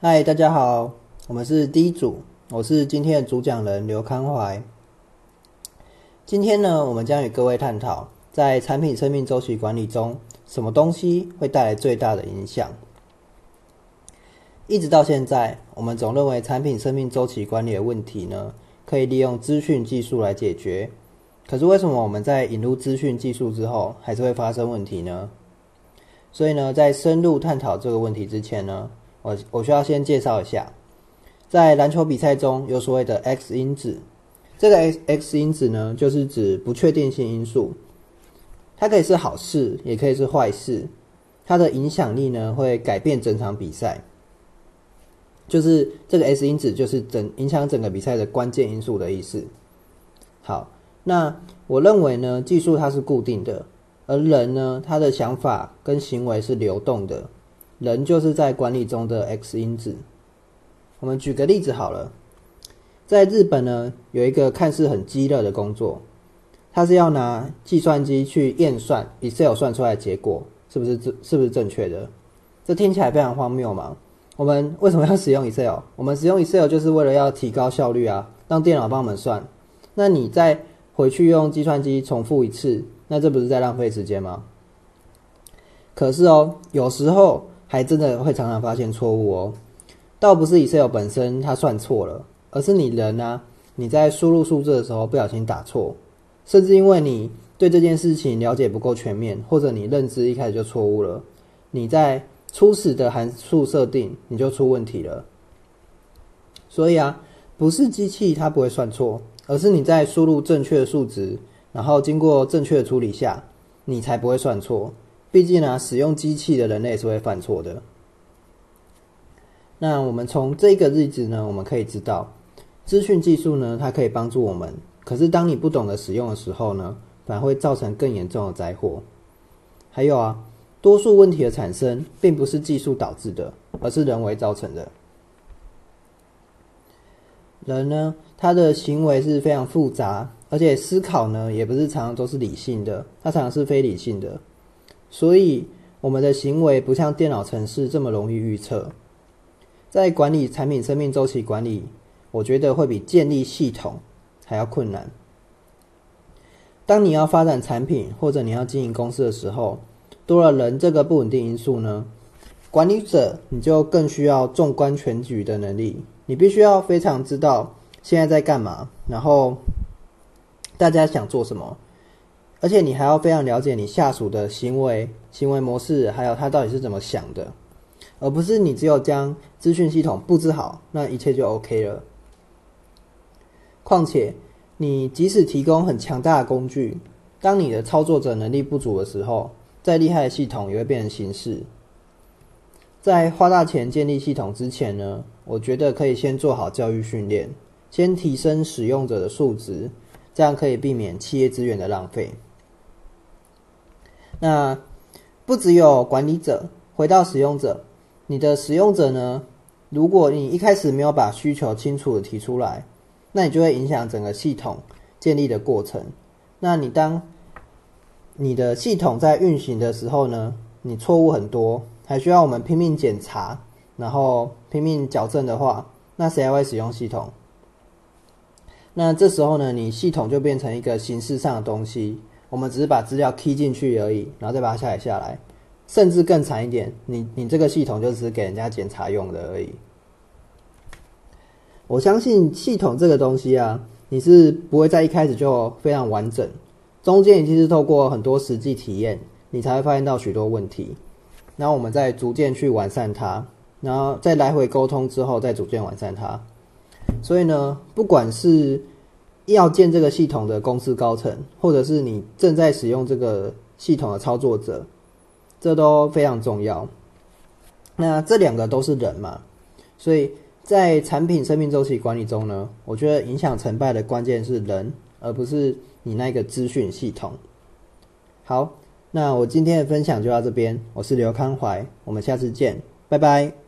嗨，大家好，我们是第一组，我是今天的主讲人刘康怀。今天呢，我们将与各位探讨在产品生命周期管理中，什么东西会带来最大的影响。一直到现在，我们总认为产品生命周期管理的问题呢，可以利用资讯技术来解决。可是为什么我们在引入资讯技术之后，还是会发生问题呢？所以呢，在深入探讨这个问题之前呢，我我需要先介绍一下，在篮球比赛中有所谓的 X 因子，这个 X X 因子呢，就是指不确定性因素，它可以是好事，也可以是坏事，它的影响力呢，会改变整场比赛。就是这个 S 因子，就是整影响整个比赛的关键因素的意思。好，那我认为呢，技术它是固定的，而人呢，他的想法跟行为是流动的。人就是在管理中的 X 因子。我们举个例子好了，在日本呢，有一个看似很激烈的工作，它是要拿计算机去验算 Excel 算出来的结果是不是是不是正确的？这听起来非常荒谬嘛。我们为什么要使用 Excel？我们使用 Excel 就是为了要提高效率啊，让电脑帮我们算。那你再回去用计算机重复一次，那这不是在浪费时间吗？可是哦，有时候还真的会常常发现错误哦。倒不是 Excel 本身它算错了，而是你人啊，你在输入数字的时候不小心打错，甚至因为你对这件事情了解不够全面，或者你认知一开始就错误了，你在。初始的函数设定你就出问题了，所以啊，不是机器它不会算错，而是你在输入正确的数值，然后经过正确的处理下，你才不会算错。毕竟呢，使用机器的人类是会犯错的。那我们从这个例子呢，我们可以知道，资讯技术呢，它可以帮助我们，可是当你不懂得使用的时候呢，反而会造成更严重的灾祸。还有啊。多数问题的产生，并不是技术导致的，而是人为造成的。人呢，他的行为是非常复杂，而且思考呢，也不是常常都是理性的，他常常是非理性的。所以，我们的行为不像电脑程式这么容易预测。在管理产品生命周期管理，我觉得会比建立系统还要困难。当你要发展产品，或者你要经营公司的时候，多了人这个不稳定因素呢，管理者你就更需要纵观全局的能力。你必须要非常知道现在在干嘛，然后大家想做什么，而且你还要非常了解你下属的行为、行为模式，还有他到底是怎么想的，而不是你只有将资讯系统布置好，那一切就 OK 了。况且，你即使提供很强大的工具，当你的操作者能力不足的时候，再厉害的系统也会变成形式。在花大钱建立系统之前呢，我觉得可以先做好教育训练，先提升使用者的素质，这样可以避免企业资源的浪费。那不只有管理者，回到使用者，你的使用者呢，如果你一开始没有把需求清楚的提出来，那你就会影响整个系统建立的过程。那你当你的系统在运行的时候呢，你错误很多，还需要我们拼命检查，然后拼命矫正的话，那谁还会使用系统？那这时候呢，你系统就变成一个形式上的东西，我们只是把资料踢进去而已，然后再把它下载下来，甚至更惨一点，你你这个系统就只是给人家检查用的而已。我相信系统这个东西啊，你是不会在一开始就非常完整。中间已经是透过很多实际体验，你才会发现到许多问题，然后我们再逐渐去完善它，然后再来回沟通之后，再逐渐完善它。所以呢，不管是要建这个系统的公司高层，或者是你正在使用这个系统的操作者，这都非常重要。那这两个都是人嘛，所以在产品生命周期管理中呢，我觉得影响成败的关键是人，而不是。你那个资讯系统，好，那我今天的分享就到这边。我是刘康怀，我们下次见，拜拜。